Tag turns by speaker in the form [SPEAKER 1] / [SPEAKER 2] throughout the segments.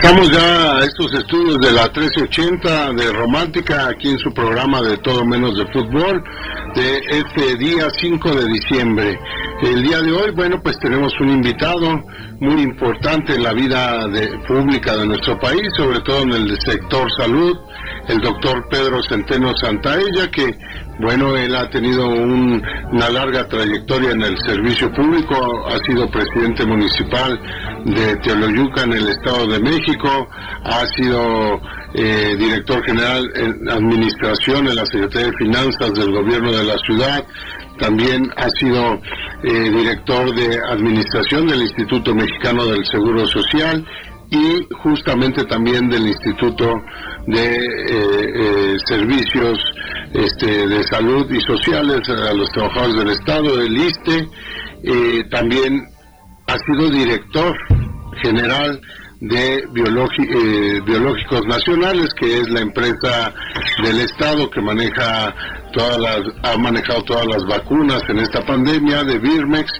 [SPEAKER 1] Regresamos ya a estos estudios de la 1380 de Romántica, aquí en su programa de Todo Menos de Fútbol, de este día 5 de diciembre. El día de hoy, bueno, pues tenemos un invitado muy importante en la vida pública de nuestro país, sobre todo en el sector salud, el doctor Pedro Centeno Santaella, que, bueno, él ha tenido un- una larga trayectoria en el servicio público, ha sido presidente municipal de Teoloyuca en el Estado de México, ha sido eh, director general en administración en la Secretaría de Finanzas del gobierno de la ciudad, también ha sido eh, director de administración del Instituto Mexicano del Seguro Social y justamente también del Instituto de eh, Servicios este, de Salud y Sociales a los trabajadores del Estado, del ISTE. Eh, también ha sido director general de eh, Biológicos Nacionales, que es la empresa del Estado que maneja todas las, ha manejado todas las vacunas en esta pandemia de Birmex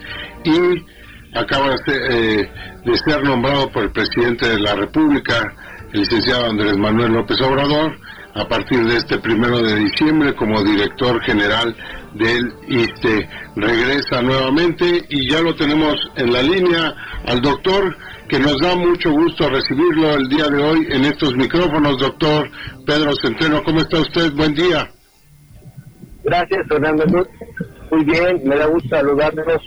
[SPEAKER 1] y acaba de ser, eh, de ser nombrado por el presidente de la República, el licenciado Andrés Manuel López Obrador, a partir de este primero de diciembre como director general del ISTE. Regresa nuevamente y ya lo tenemos en la línea al doctor, que nos da mucho gusto recibirlo el día de hoy en estos micrófonos, doctor Pedro Centeno. ¿Cómo está usted? Buen día.
[SPEAKER 2] Gracias, Fernando. Muy bien, me da gusto saludarlos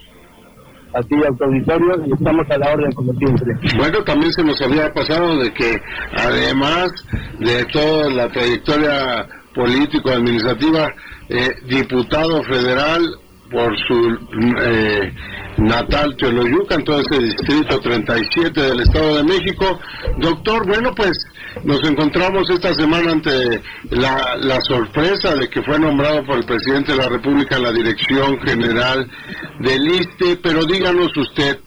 [SPEAKER 2] a ti a auditorio y estamos a la orden como siempre.
[SPEAKER 1] Bueno, también se nos había pasado de que además de toda la trayectoria político-administrativa, eh, diputado federal por su eh, natal Teoloyuca, en todo ese distrito 37 del Estado de México. Doctor, bueno, pues nos encontramos esta semana ante la, sorpresa de que fue nombrado por el presidente de la República la Dirección General del ISTE, pero díganos usted,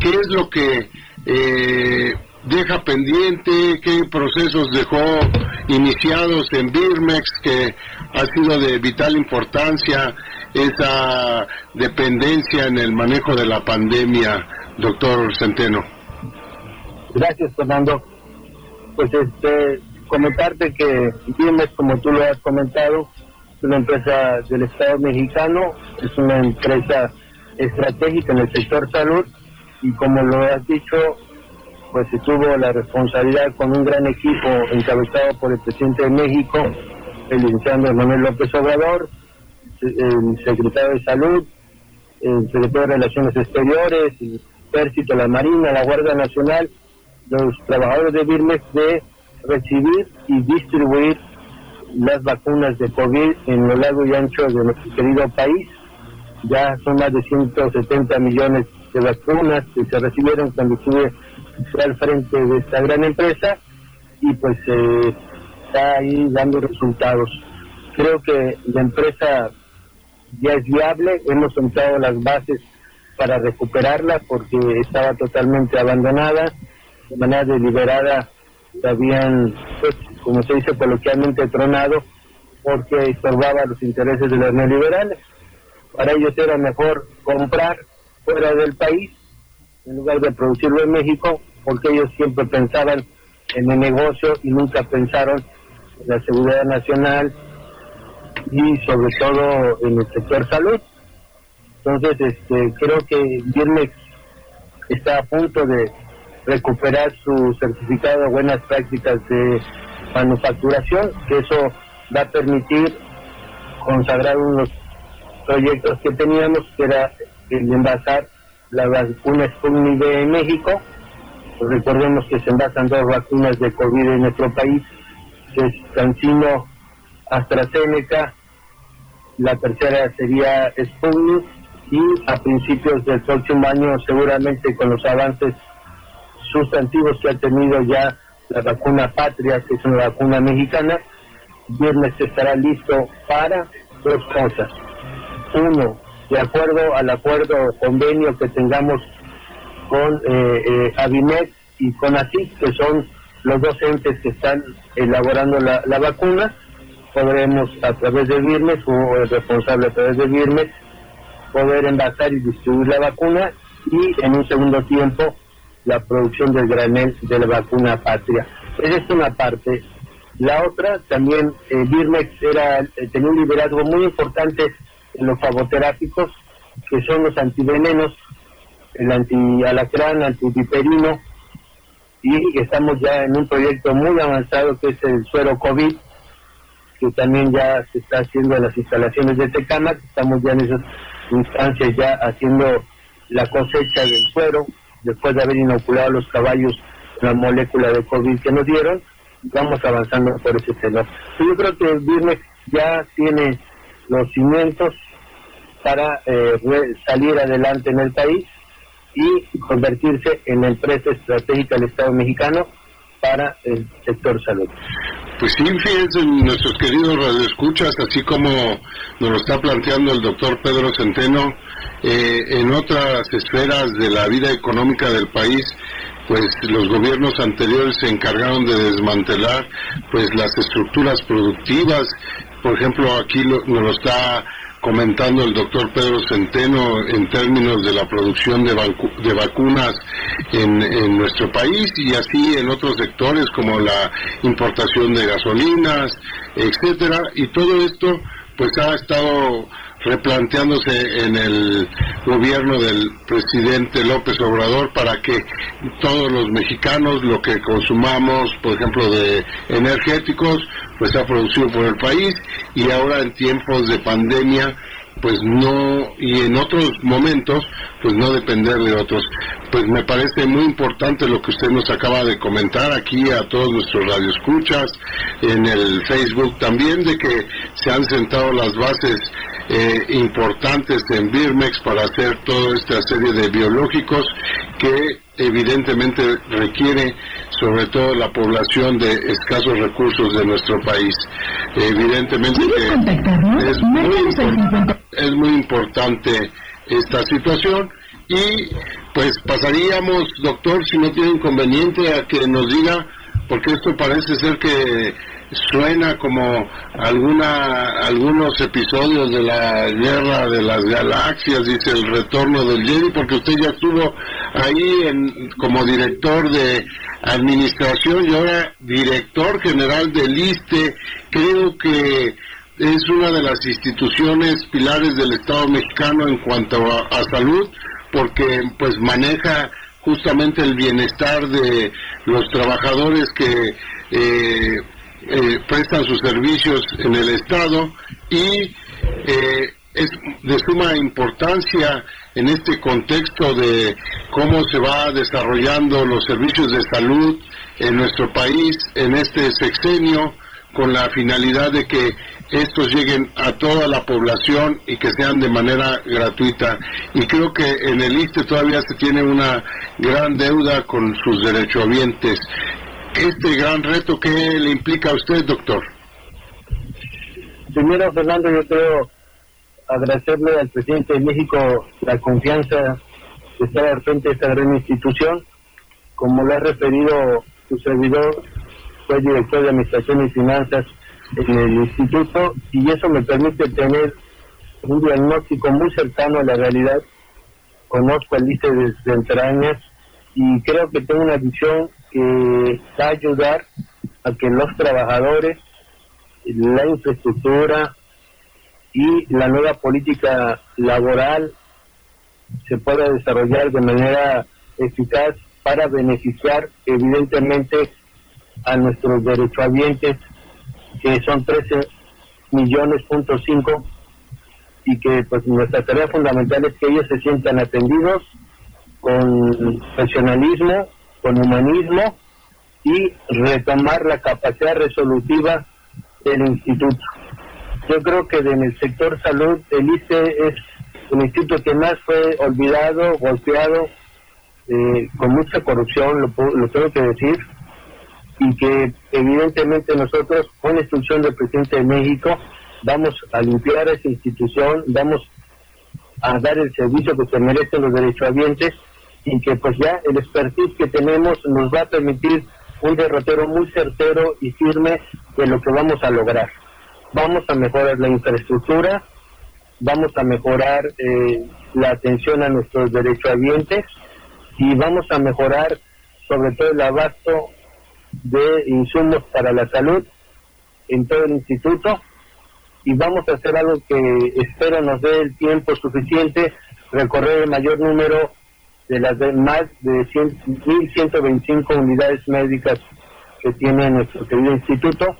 [SPEAKER 1] ¿qué es lo que eh, deja pendiente? ¿Qué procesos dejó iniciados en Birmex que ha sido de vital importancia esa dependencia en el manejo de la pandemia, doctor Centeno?
[SPEAKER 2] Gracias, Fernando. Pues este, comentarte que Birmex, como tú lo has comentado, es una empresa del Estado mexicano, es una empresa estratégica en el sector salud y como lo has dicho, pues se tuvo la responsabilidad con un gran equipo encabezado por el presidente de México, el licenciado Manuel López Obrador, el secretario de Salud, el secretario de Relaciones Exteriores, el Ejército, la Marina, la Guardia Nacional, los trabajadores de Birmex de recibir y distribuir las vacunas de COVID en lo largo y ancho de nuestro querido país. Ya son más de 170 millones de vacunas que se recibieron cuando estuve al frente de esta gran empresa y pues eh, está ahí dando resultados. Creo que la empresa ya es viable, hemos sentado las bases para recuperarla porque estaba totalmente abandonada, de manera deliberada se habían, pues, como se dice coloquialmente, tronado porque estorbaba los intereses de los neoliberales. Para ellos era mejor comprar fuera del país en lugar de producirlo en México, porque ellos siempre pensaban en el negocio y nunca pensaron en la seguridad nacional y sobre todo en el sector salud. Entonces, este, creo que Birmex está a punto de recuperar su certificado de buenas prácticas de manufacturación, que eso va a permitir consagrar unos proyectos que teníamos, que era el de envasar la vacuna Sputnik en México. Pues recordemos que se envasan dos vacunas de COVID en nuestro país, que es Cancino AstraZeneca, la tercera sería Sputnik y a principios del próximo año seguramente con los avances sustantivos que ha tenido ya la vacuna Patria, que es una vacuna mexicana, viernes estará listo para dos cosas. Uno, de acuerdo al acuerdo convenio que tengamos con eh, eh, y con ASIC, que son los dos entes que están elaborando la, vacuna, podremos a través de Birmes o el responsable a través de Birmes poder envasar y distribuir la vacuna y en un segundo tiempo la producción del granel de la vacuna patria. Esa es una parte. La otra, también eh, Birmex era, eh, tenía un liderazgo muy importante en los fagoterápicos, que son los antivenenos, el anti-alacrán, antipiperino, y estamos ya en un proyecto muy avanzado que es el suero COVID, que también ya se está haciendo en las instalaciones de Tecama, estamos ya en esas instancias ya haciendo la cosecha del suero, después de haber inoculado a los caballos la molécula de COVID que nos dieron, vamos avanzando por ese tema. Yo creo que el Birmex ya tiene los cimientos para eh, salir adelante en el país y convertirse en la empresa estratégica del Estado mexicano para el sector salud.
[SPEAKER 1] Pues sí, fíjense, nuestros queridos radioescuchas, así como nos lo está planteando el doctor Pedro Centeno, eh, en otras esferas de la vida económica del país, pues los gobiernos anteriores se encargaron de desmantelar pues las estructuras productivas. Por ejemplo, aquí nos lo está comentando el doctor Pedro Centeno en términos de la producción de, de vacunas en, en, nuestro país y así en otros sectores como la importación de gasolinas, etcétera, y todo esto pues ha estado replanteándose en el gobierno del presidente López Obrador para que todos los mexicanos lo que consumamos, por ejemplo, de energéticos, pues sea producido por el país. Y ahora en tiempos de pandemia pues no y en otros momentos pues no depender de otros. Pues me parece muy importante lo que usted nos acaba de comentar aquí a todos nuestros radioescuchas en el Facebook también de que se han sentado las bases eh, importantes en Birmex para hacer toda esta serie de biológicos que evidentemente requiere sobre todo la población de escasos recursos de nuestro país. Evidentemente que es muy, es muy importante esta situación y pues pasaríamos, doctor, si no tiene inconveniente, a que nos diga, porque esto parece ser que suena como alguna algunos episodios de la guerra de las galaxias dice el retorno del Jedi porque usted ya estuvo ahí en, como director de administración y ahora director general del ISTE. Creo que es una de las instituciones pilares del Estado mexicano en cuanto a, salud porque pues maneja justamente el bienestar de los trabajadores que eh, eh, prestan sus servicios en el Estado y eh, es de suma importancia en este contexto de cómo se va desarrollando los servicios de salud en nuestro país en este sexenio con la finalidad de que estos lleguen a toda la población y que sean de manera gratuita. Y creo que en el ISTE todavía se tiene una gran deuda con sus derechohabientes este gran reto que le implica a usted, doctor?
[SPEAKER 2] Primero, Fernando, yo quiero agradecerle al presidente de México la confianza de estar al frente de esta gran institución. Como le ha referido su servidor, fue director de Administración y Finanzas en el instituto y eso me permite tener un diagnóstico muy cercano a la realidad. Conozco el ICE desde entrañas y creo que tengo una visión que va a ayudar a que los trabajadores, la infraestructura y la nueva política laboral se pueda desarrollar de manera eficaz para beneficiar evidentemente a nuestros derechohabientes que son 13 millones punto cinco y que pues nuestra tarea fundamental es que ellos se sientan atendidos con profesionalismo con humanismo y retomar la capacidad resolutiva del instituto. Yo creo que en el sector salud el ICE es el instituto que más fue olvidado, golpeado, eh, con mucha corrupción, lo, lo tengo que decir, y que evidentemente nosotros, con la instrucción del presidente de México, vamos a limpiar esa institución, vamos a dar el servicio que se merecen los derechohabientes y que pues ya el expertise que tenemos nos va a permitir un derrotero muy certero y firme de lo que vamos a lograr. Vamos a mejorar la infraestructura, vamos a mejorar eh, la atención a nuestros derechohabientes y vamos a mejorar sobre todo el abasto de insumos para la salud en todo el instituto y vamos a hacer algo que espero nos dé el tiempo suficiente, recorrer el mayor número de las más de 1.125 unidades médicas que tiene nuestro querido instituto,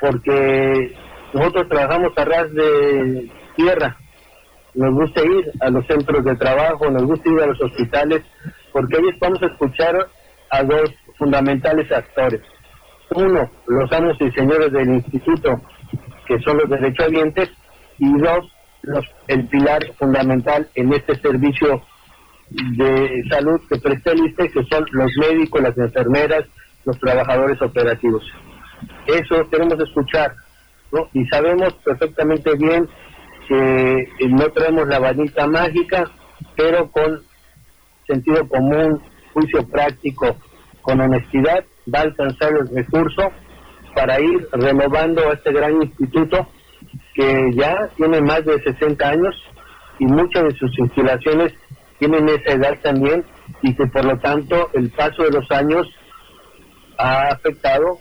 [SPEAKER 2] porque nosotros trabajamos a ras de tierra, nos gusta ir a los centros de trabajo, nos gusta ir a los hospitales, porque ahí vamos a escuchar a dos fundamentales actores. Uno, los amos y señores del instituto, que son los derechohabientes, y dos, los, el pilar fundamental en este servicio de salud que presta el ISTE, que son los médicos, las enfermeras, los trabajadores operativos. Eso queremos escuchar, ¿no? Y sabemos perfectamente bien que no traemos la varita mágica, pero con sentido común, juicio práctico, con honestidad, va a alcanzar el recurso para ir renovando este gran instituto que ya tiene más de 60 años y muchas de sus instalaciones tienen esa edad también y que por lo tanto el paso de los años ha afectado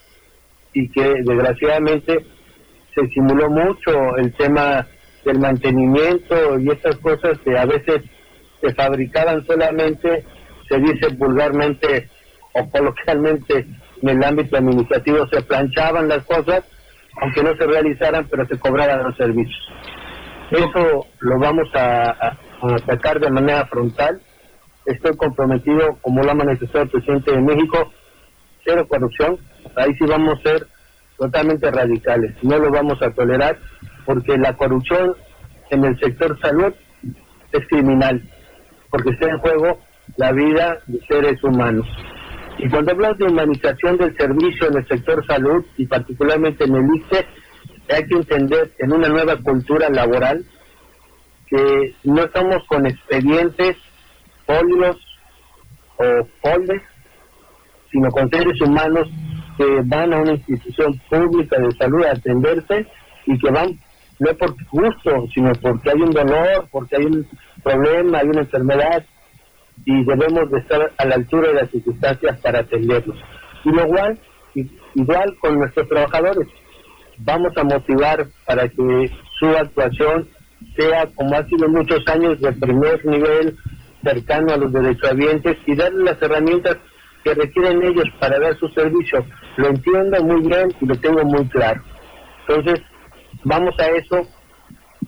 [SPEAKER 2] y que desgraciadamente se simuló mucho el tema del mantenimiento y estas cosas que a veces se fabricaban solamente, se dice vulgarmente o coloquialmente en el ámbito administrativo se planchaban las cosas, aunque no se realizaran, pero se cobraran los servicios. Eso lo vamos a, atacar de manera frontal. Estoy comprometido, como lo ha manifestado el presidente de México, cero corrupción. Ahí sí vamos a ser totalmente radicales. No lo vamos a tolerar porque la corrupción en el sector salud es criminal, porque está en juego la vida de seres humanos. Y cuando hablamos de humanización del servicio en el sector salud y particularmente en el ICE, hay que entender en una nueva cultura laboral que no estamos con expedientes, folios o foldes, sino con seres humanos que van a una institución pública de salud a atenderse y que van no por gusto, sino porque hay un dolor, porque hay un problema, hay una enfermedad, y debemos de estar a la altura de las circunstancias para atenderlos. Y lo igual, igual con nuestros trabajadores, vamos a motivar para que su actuación sea, como ha sido muchos años, de primer nivel, cercano a los derechohabientes y darles las herramientas que requieren ellos para dar su servicio. Lo entiendo muy bien y lo tengo muy claro. Entonces, vamos a eso,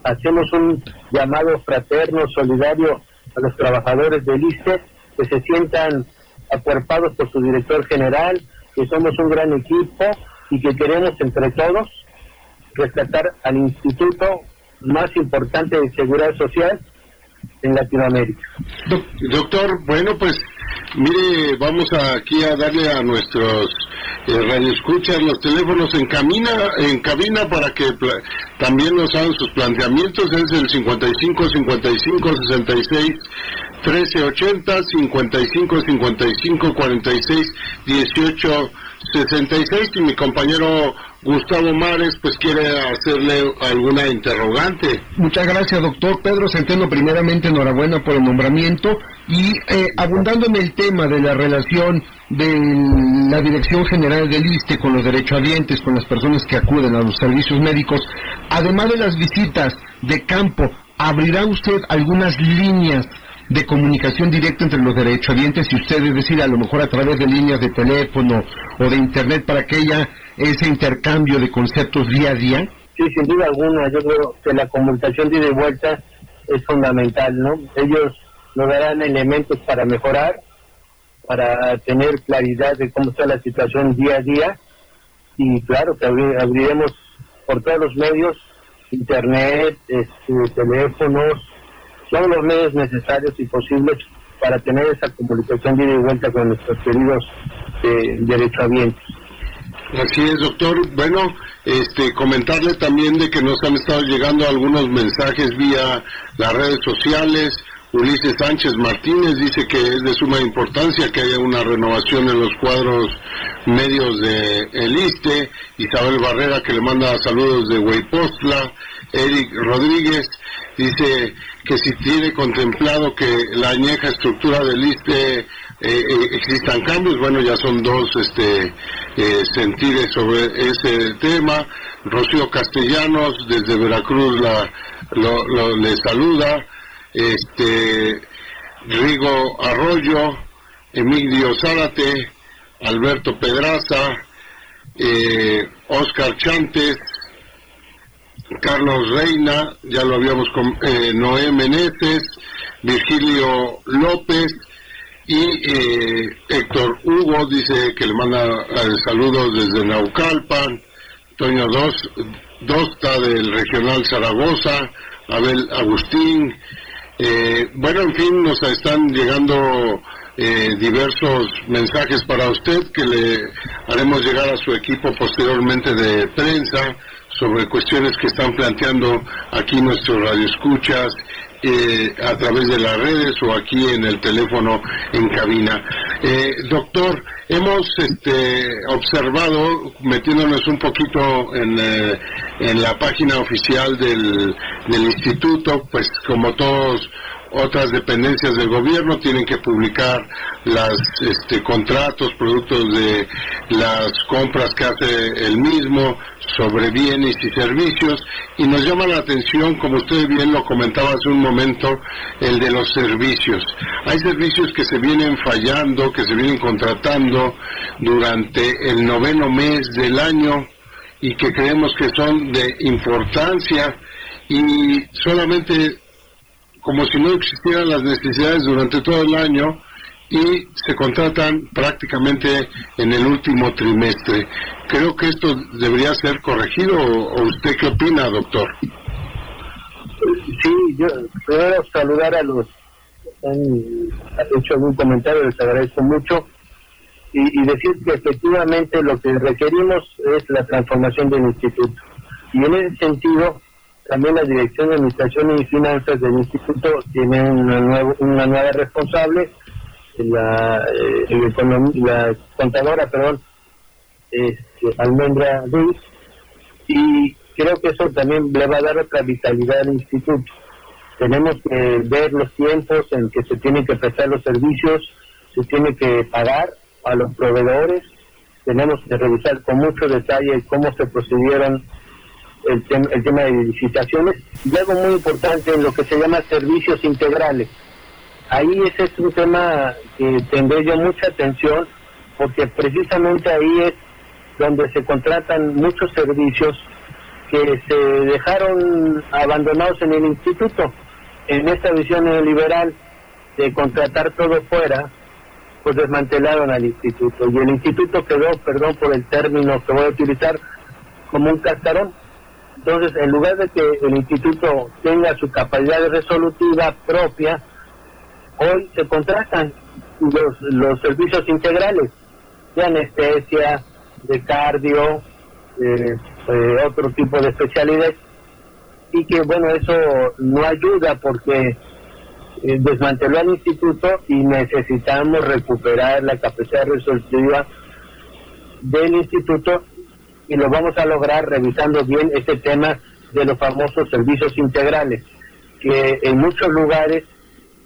[SPEAKER 2] hacemos un llamado fraterno, solidario a los trabajadores del ISTE que se sientan acuerpados por su director general, que somos un gran equipo y que queremos entre todos rescatar al instituto más importante de seguridad social en Latinoamérica.
[SPEAKER 1] Doctor, bueno, pues mire, vamos aquí a darle a nuestros eh, radioescuchas los teléfonos en, camina, en cabina para que también nos hagan sus planteamientos. Es el 55 55 66 1380, 55 55 46 18 66 y mi compañero Gustavo Mares pues quiere hacerle alguna interrogante.
[SPEAKER 3] Muchas gracias, doctor Pedro Centeno. Primeramente, enhorabuena por el nombramiento y eh, abundando en el tema de la relación de la Dirección General del ISTE con los derechohabientes, con las personas que acuden a los servicios médicos, además de las visitas de campo, ¿abrirá usted algunas líneas de comunicación directa entre los derechohabientes y ustedes, es decir, a lo mejor a través de líneas de teléfono o de internet para que haya ese intercambio de conceptos día a día?
[SPEAKER 2] Sí, sin duda alguna, yo creo que la comunicación de ida y vuelta es fundamental, ¿no? Ellos nos darán elementos para mejorar, para tener claridad de cómo está la situación día a día y claro que abriremos por todos los medios, internet, este, teléfonos, todos los medios necesarios y posibles para tener esa comunicación de ida y vuelta con nuestros queridos eh, derechohabientes.
[SPEAKER 1] Así es, doctor. Bueno, este, comentarle también de que nos han estado llegando algunos mensajes vía las redes sociales. Ulises Sánchez Martínez dice que es de suma importancia que haya una renovación en los cuadros medios de El ISTE. Isabel Barrera que le manda saludos de Huaypostla. Eric Rodríguez dice que si tiene contemplado que la añeja estructura del ISTE eh, eh, existan cambios, bueno, ya son dos este, eh, sentires sobre ese tema. Rocío Castellanos desde Veracruz la, le saluda. Este, Rigo Arroyo, Emilio Zárate, Alberto Pedraza, eh, Oscar Chantes, Carlos Reina, ya lo habíamos con Noé Meneses, Virgilio López, y eh, Héctor Hugo dice que le manda eh, saludos desde Naucalpan. Toño Dos, Dosta del Regional Zaragoza. Abel Agustín. Eh, bueno, en fin, nos están llegando diversos mensajes para usted que le haremos llegar a su equipo posteriormente de prensa sobre cuestiones que están planteando aquí nuestros radioescuchas eh, a través de las redes o aquí en el teléfono en cabina. Eh, doctor, hemos este, observado, metiéndonos un poquito en, eh, en la página oficial del, del instituto, pues como todos otras dependencias del gobierno tienen que publicar los este, contratos, productos de las compras que hace el mismo sobre bienes y servicios y nos llama la atención, como usted bien lo comentaba hace un momento, el de los servicios. Hay servicios que se vienen fallando, que se vienen contratando durante el noveno mes del año y que creemos que son de importancia y solamente como si no existieran las necesidades durante todo el año y se contratan prácticamente en el último trimestre. Creo que esto debería ser corregido o usted qué opina, doctor?
[SPEAKER 2] Sí, yo quiero saludar a los que han hecho algún comentario, les agradezco mucho y, y decir que efectivamente lo que requerimos es la transformación del instituto. Y en ese sentido, también la Dirección de Administración y Finanzas del Instituto tiene una, una nueva responsable, la, eh, la contadora, perdón, este, Almendra Ruiz, y creo que eso también le va a dar otra vitalidad al instituto. Tenemos que ver los tiempos en que se tienen que prestar los servicios, se tiene que pagar a los proveedores, tenemos que revisar con mucho detalle cómo se procedieron el, el tema de licitaciones y algo muy importante en lo que se llama servicios integrales. Ahí ese es un tema que tendré yo mucha atención porque precisamente ahí es donde se contratan muchos servicios que se dejaron abandonados en el instituto. En esta visión neoliberal de contratar todo fuera, pues desmantelaron al instituto. Y el instituto quedó, perdón por el término que voy a utilizar, como un cascarón. Entonces, en lugar de que el instituto tenga su capacidad resolutiva propia, hoy se contratan los, los servicios integrales de anestesia, de cardio, eh, otro tipo de especialidades, y que bueno, eso no ayuda porque eh, desmanteló al instituto y necesitamos recuperar la capacidad resolutiva del instituto y lo vamos a lograr revisando bien este tema de los famosos servicios integrales, que en muchos lugares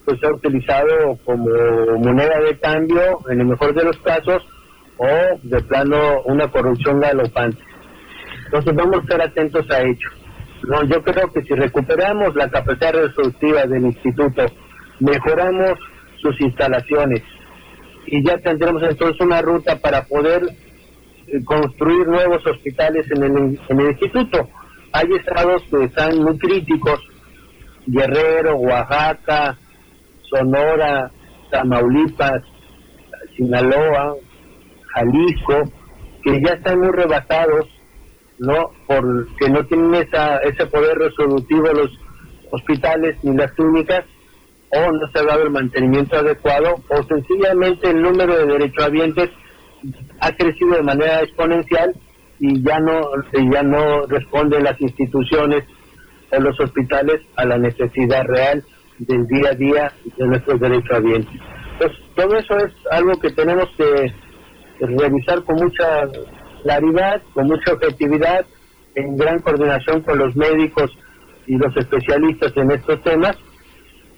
[SPEAKER 2] pues se ha utilizado como moneda de cambio, en el mejor de los casos, o de plano una corrupción galopante. Entonces vamos a estar atentos a ello. Yo creo que si recuperamos la capacidad resolutiva del instituto, mejoramos sus instalaciones y ya tendremos entonces una ruta para poder construir nuevos hospitales en el, en el instituto. Hay estados que están muy críticos, Guerrero, Oaxaca, Sonora, Tamaulipas, Sinaloa, Jalisco, que ya están muy rebasados, ¿no? Porque no tienen esa, ese poder resolutivo los hospitales ni las clínicas, o no se ha dado el mantenimiento adecuado, o sencillamente el número de derechohabientes ha crecido de manera exponencial y ya no ya no responden las instituciones o los hospitales a la necesidad real del día a día de nuestros derechos bien. Entonces, todo eso es algo que tenemos que revisar con mucha claridad, con mucha objetividad, en gran coordinación con los médicos y los especialistas en estos temas,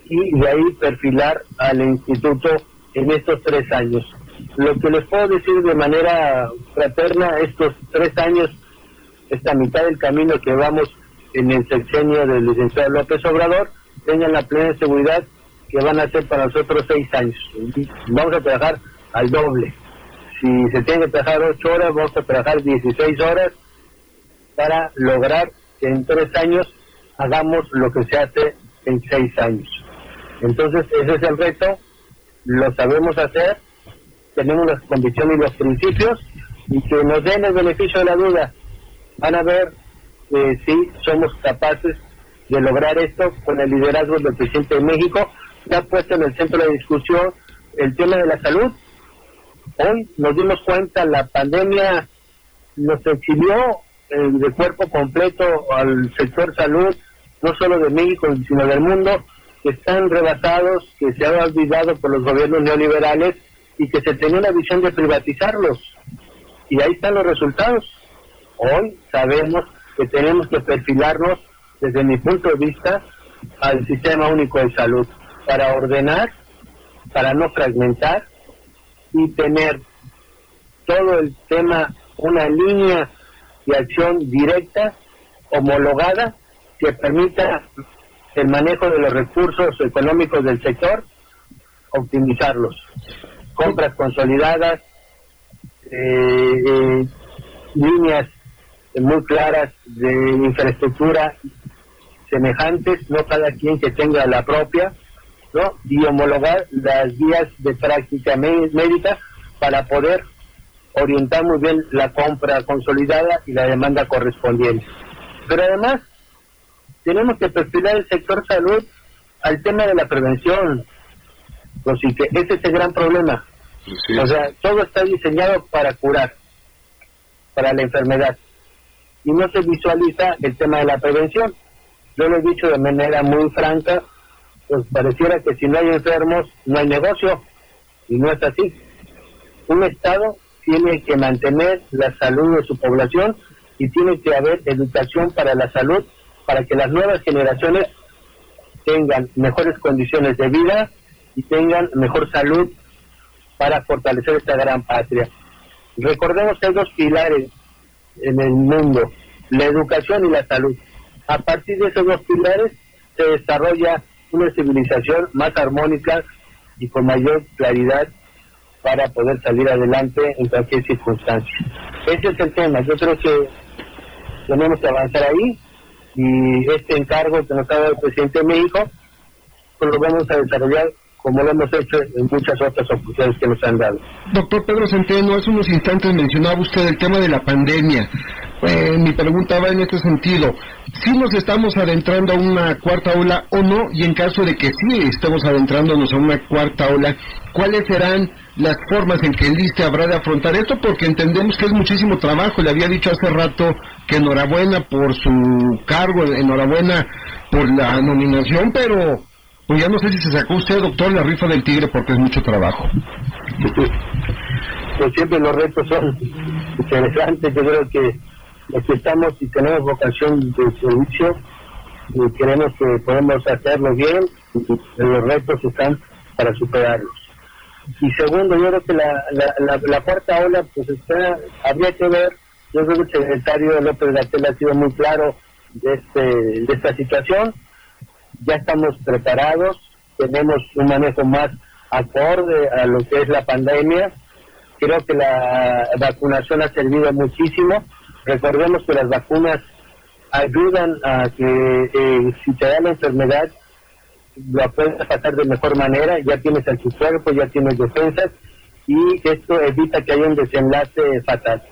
[SPEAKER 2] y de ahí perfilar al instituto en estos tres años. Lo que les puedo decir de manera fraterna, estos tres años, esta mitad del camino que vamos en el sexenio del licenciado López Obrador, tengan la plena seguridad que van a ser para nosotros seis años. Vamos a trabajar al doble. Si se tiene que trabajar ocho horas, vamos a trabajar 16 horas para lograr que en tres años hagamos lo que se hace en seis años. Entonces, ese es el reto, lo sabemos hacer, tenemos las condiciones y los principios, y que nos den el beneficio de la duda. Van a ver eh, si somos capaces de lograr esto con el liderazgo del presidente de México, que ha puesto en el centro de discusión el tema de la salud. Hoy nos dimos cuenta, la pandemia nos exhibió eh, de cuerpo completo al sector salud, no solo de México, sino del mundo, que están rebasados, que se han olvidado por los gobiernos neoliberales y que se tenía una visión de privatizarlos. Y ahí están los resultados. Hoy sabemos que tenemos que perfilarnos, desde mi punto de vista, al sistema único de salud, para ordenar, para no fragmentar y tener todo el tema, una línea de acción directa, homologada, que permita el manejo de los recursos económicos del sector, optimizarlos. Compras consolidadas, eh, eh, líneas muy claras de infraestructura semejantes, no cada quien que tenga la propia, ¿no? y homologar las vías de práctica médica para poder orientar muy bien la compra consolidada y la demanda correspondiente. Pero además, tenemos que perfilar el sector salud al tema de la prevención. Así que ese es el gran problema. O sea, todo está diseñado para curar, para la enfermedad. Y no se visualiza el tema de la prevención. Yo lo he dicho de manera muy franca, pues pareciera que si no hay enfermos, no hay negocio. Y no es así. Un Estado tiene que mantener la salud de su población y tiene que haber educación para la salud para que las nuevas generaciones tengan mejores condiciones de vida y tengan mejor salud para fortalecer esta gran patria. Recordemos que hay dos pilares en el mundo, la educación y la salud. A partir de esos dos pilares se desarrolla una civilización más armónica y con mayor claridad para poder salir adelante en cualquier circunstancia. Ese es el tema. Yo creo que tenemos que avanzar ahí y este encargo que nos ha dado el presidente de México, pues lo vamos a desarrollar como lo hemos hecho en muchas otras oportunidades que nos han dado.
[SPEAKER 3] Doctor Pedro Centeno, hace unos instantes mencionaba usted el tema de la pandemia. Eh, mi pregunta va en este sentido. ¿Si nos estamos adentrando a una cuarta ola o no? Y en caso de que sí estemos adentrándonos a una cuarta ola, ¿cuáles serán las formas en que el ISTE habrá de afrontar esto? Porque entendemos que es muchísimo trabajo. Le había dicho hace rato que enhorabuena por su cargo, enhorabuena por la nominación, pero pues ya no sé si se sacó usted, doctor, la rifa del tigre porque es mucho trabajo.
[SPEAKER 2] Pues siempre los retos son interesantes. Yo creo que estamos y tenemos vocación de servicio y queremos que podemos hacerlo bien los retos están para superarlos. Y segundo, yo creo que la, la, cuarta ola, pues está, habría que ver, yo creo que el secretario López Gatel ha sido muy claro de, este, de esta situación, ya estamos preparados, tenemos un manejo más acorde a lo que es la pandemia, creo que la vacunación ha servido muchísimo, Recordemos que las vacunas ayudan a que eh, si te da la enfermedad lo puedes pasar de mejor manera, ya tienes cuerpo, ya tienes defensas y esto evita que haya un desenlace fatal.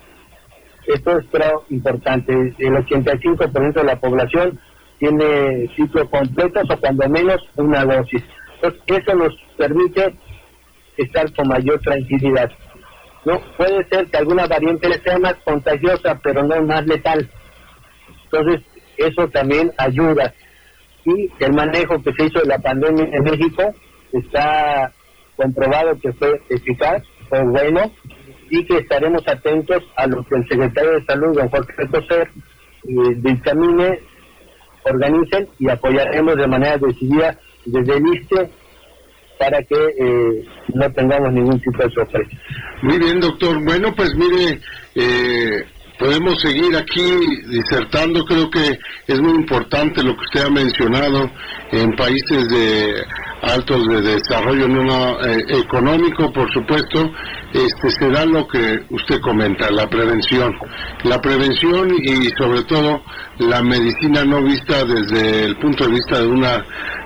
[SPEAKER 2] Esto es creo importante, el 85% de la población tiene ciclo completos o cuando menos una dosis. Entonces eso nos permite estar con mayor tranquilidad. no puede ser que alguna variante sea más contagiosa, pero no más letal. Entonces, eso también ayuda. Y el manejo que se hizo de la pandemia en México está comprobado que fue eficaz, fue bueno, y que estaremos atentos a lo que el secretario de Salud, don Jorge Coser, eh, dictamine, organicen y apoyaremos de manera decidida desde el ISTE para que eh, no tengamos ningún tipo de sorpresa.
[SPEAKER 1] Muy bien, doctor. Bueno, pues mire, eh, podemos seguir aquí disertando. Creo que es muy importante lo que usted ha mencionado en países de altos de desarrollo no, eh, económico, por supuesto, este se da lo que usted comenta, la prevención. La prevención y sobre todo la medicina no vista desde el punto de vista de una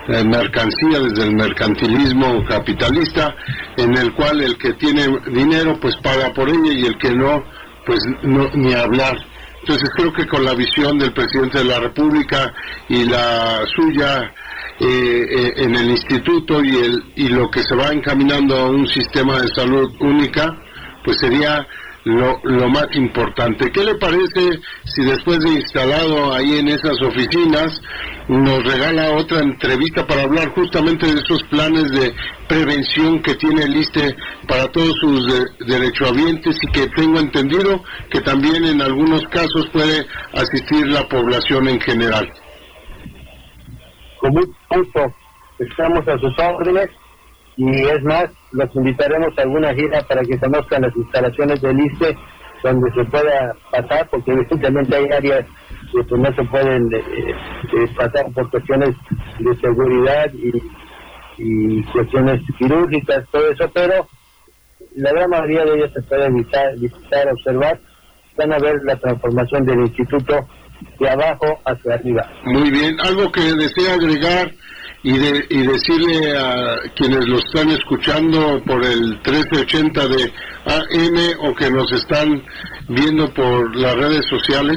[SPEAKER 1] eh, mercancía, desde el mercantilismo capitalista, en el cual el que tiene dinero pues paga por ella y el que no, pues no, ni hablar. Entonces creo que con la visión del presidente de la República y la suya eh, eh, en el instituto y, el, y lo que se va encaminando a un sistema de salud única, pues sería lo, lo más importante. ¿Qué le parece si después de instalado ahí en esas oficinas nos regala otra entrevista para hablar justamente de esos planes de prevención que tiene el ISTE para todos sus de, derechohabientes y que tengo entendido que también en algunos casos puede asistir la población en general?
[SPEAKER 2] Con mucho gusto, estamos a sus órdenes y es más, los invitaremos a alguna gira para que conozcan las instalaciones del ISTE donde se pueda pasar, porque evidentemente hay áreas que pues, no se pueden eh, eh, pasar por cuestiones de seguridad y, y, cuestiones quirúrgicas, todo eso, pero la gran mayoría de ellas se pueden visitar, visitar observar, van a ver la transformación del instituto de abajo hacia arriba.
[SPEAKER 1] Muy bien, algo que desea agregar y, de, y decirle a quienes lo están escuchando por el 1380 de AM o que nos están viendo por las redes sociales.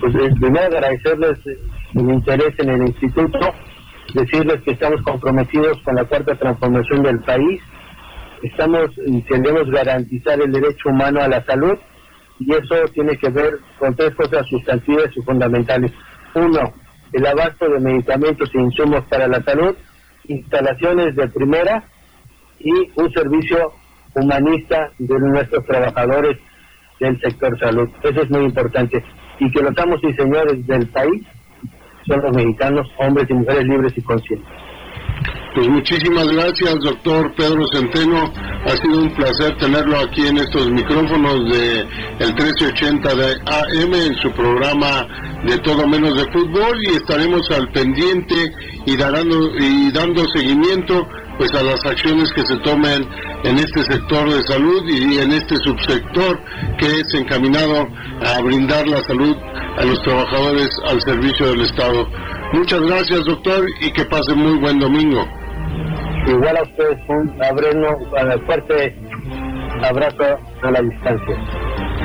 [SPEAKER 2] Pues eh, primero agradecerles el interés en el instituto, decirles que estamos comprometidos con la cuarta transformación del país, estamos y queremos garantizar el derecho humano a la salud y eso tiene que ver con tres cosas sustantivas y fundamentales. Uno, el abasto de medicamentos e insumos para la salud, instalaciones de primera y un servicio humanista de nuestros trabajadores del sector salud. Eso es muy importante. Y que los amos y señores del país son los mexicanos, hombres y mujeres libres y conscientes.
[SPEAKER 1] Pues muchísimas gracias, doctor Pedro Centeno. Ha sido un placer tenerlo aquí en estos micrófonos de el 1380 de AM en su programa de todo menos de fútbol y estaremos al pendiente y, dando, y dando seguimiento pues a las acciones que se tomen en este sector de salud y en este subsector que es encaminado a brindar la salud a los trabajadores al servicio del Estado. Muchas gracias, doctor, y que pase muy buen domingo.
[SPEAKER 2] Igual a ustedes, un abreno, fuerte abrazo a la distancia.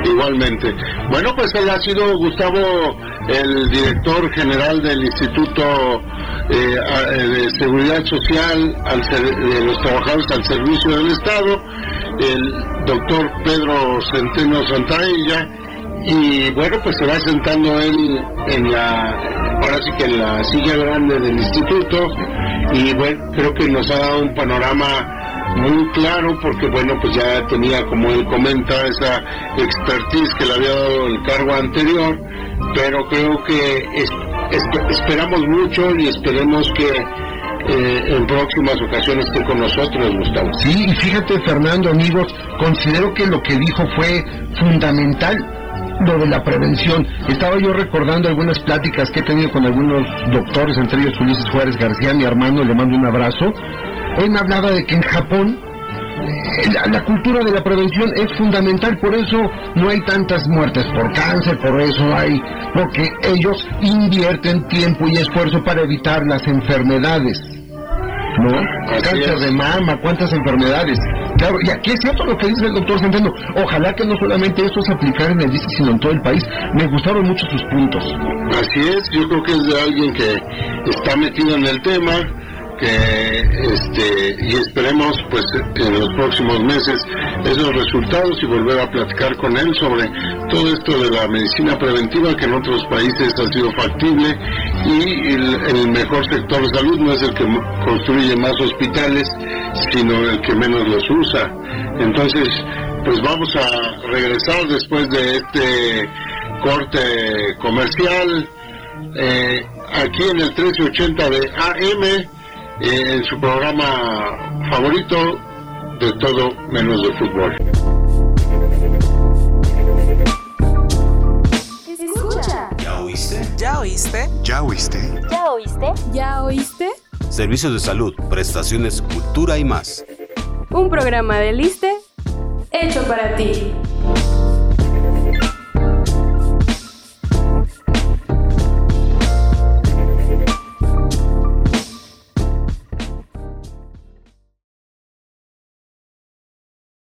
[SPEAKER 1] Igualmente. Bueno, pues él ha sido Gustavo, el director general del Instituto eh, de Seguridad Social al de los Trabajadores al Servicio del Estado, el doctor Pedro Centeno Santaella, y bueno, pues se va sentando él en la, ahora sí que en la silla grande del instituto, y bueno, creo que nos ha dado un panorama muy claro porque bueno pues ya tenía como él comenta esa expertise que le había dado el cargo anterior. Pero creo que esperamos mucho y esperemos que eh, en próximas ocasiones esté con nosotros Gustavo.
[SPEAKER 3] Sí y fíjate Fernando amigos considero que lo que dijo fue fundamental lo de la prevención. Estaba yo recordando algunas pláticas que he tenido con algunos doctores, entre ellos Ulises Juárez García, mi hermano, le mando un abrazo, él me hablaba de que en Japón eh, la, cultura de la prevención es fundamental, por eso no hay tantas muertes por cáncer, por eso hay, porque ellos invierten tiempo y esfuerzo para evitar las enfermedades. ¿No? Cáncer de mama, cuántas enfermedades. Claro, y aquí es cierto lo que dice el doctor Centeno. Ojalá que no solamente esto se aplicara en el DICE, sino en todo el país. Me gustaron mucho sus puntos.
[SPEAKER 1] Así es, yo creo que es de alguien que está metido en el tema, que este y esperemos pues en los próximos meses esos resultados y volver a platicar con él sobre todo esto de la medicina preventiva que en otros países ha sido factible y el, mejor sector de salud no es el que construye más hospitales sino el que menos los usa. Entonces pues vamos a regresar después de este corte comercial eh, aquí en el 1380 de AM en su programa favorito de todo menos de fútbol.
[SPEAKER 4] Escucha.
[SPEAKER 5] ¿Ya oíste?
[SPEAKER 6] ¿Ya oíste?
[SPEAKER 5] ¿Ya oíste?
[SPEAKER 4] ¿Ya oíste? ¿Ya oíste?
[SPEAKER 5] Servicios de salud, prestaciones, cultura y más.
[SPEAKER 4] Un programa de Liste hecho para ti.